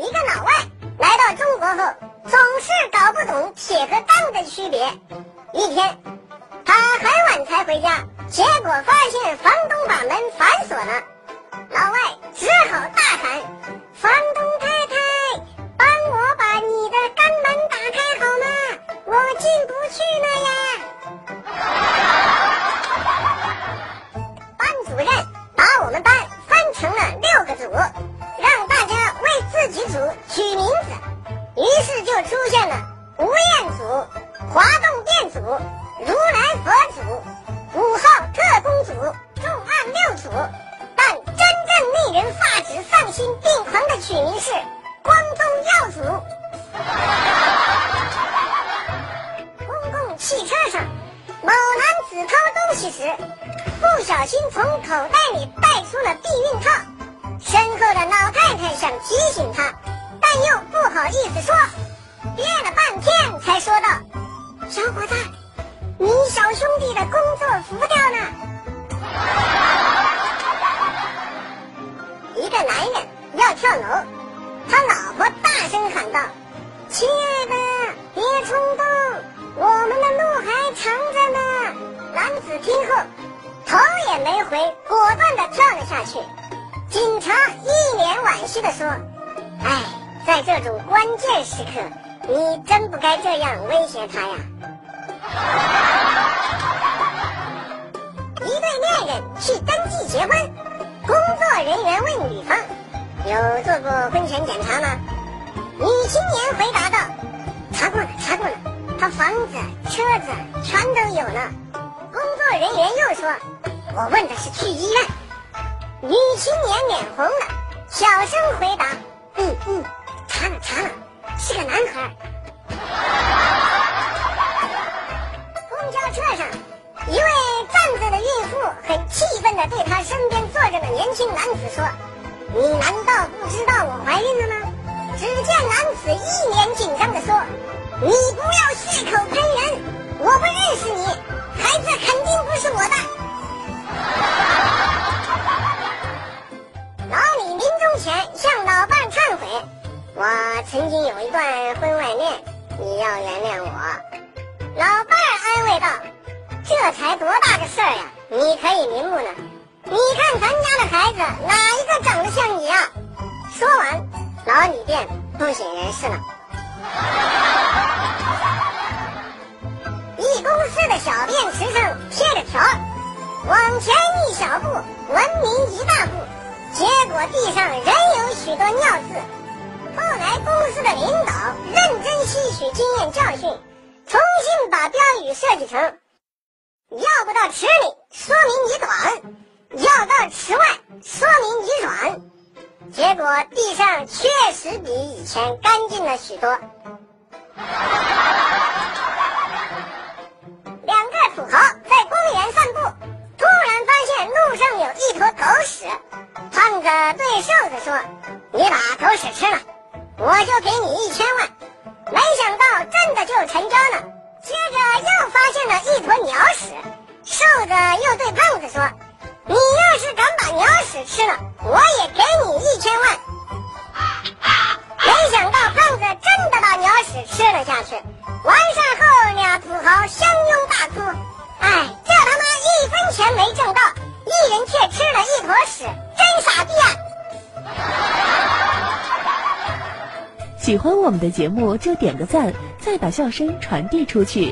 一个老外来到中国后，总是搞不懂铁和钢的区别。一天，他很晚才回家，结果发现房东把门反锁了。老外只好大喊：“房取名字，于是就出现了吴彦祖、滑动店组、如来佛祖、五号特工组、重案六组。但真正令人发指、丧心病狂的取名是光宗耀祖。公共汽车上，某男子偷东西时，不小心从口袋里带出了避孕套。身后的老太太想提醒他，但又不好意思说，憋了半天才说道：“小伙子，你小兄弟的工作服掉了。”一个男人要跳楼，他老婆大声喊道：“亲爱的，别冲动，我们的路还长着呢。”男子听后，头也没回，果断的跳了下去。警察一脸惋惜的说：“哎，在这种关键时刻，你真不该这样威胁他呀。”一对恋人去登记结婚，工作人员问女方：“有做过婚前检查吗？”女青年回答道：“查过了，查过了，他房子、车子全都有呢。”工作人员又说：“我问的是去医院。”女青年脸红了，小声回答：“嗯嗯，查了查了，是个男孩。”公交车上，一位站着的孕妇很气愤地对她身边坐着的年轻男子说：“你难道不知道我怀孕了吗？”只见男子一脸紧张地说：“你不要血口喷人，我不认识你，孩子曾经有一段婚外恋，你要原谅我。”老伴儿安慰道：“这才多大个事儿呀，你可以瞑目呢。你看咱家的孩子哪一个长得像你呀？”说完，老李便不省人事了。一公司的小便池上贴着条：“往前一小步，文明一大步。”结果地上仍有许多尿渍。后来公司的领导认真吸取经验教训，重新把标语设计成：要不到池里，说明你短；要到池外，说明你软。结果地上确实比以前干净了许多。两个土豪在公园散步，突然发现路上有一坨狗屎。胖子对瘦子说：“你把狗屎吃了，我就给你一千万。”没想到真的就成交了。接着又发现了一坨鸟屎，瘦子又对胖子说：“你要是敢把鸟屎吃了，我也给你喜欢我们的节目就点个赞，再把笑声传递出去。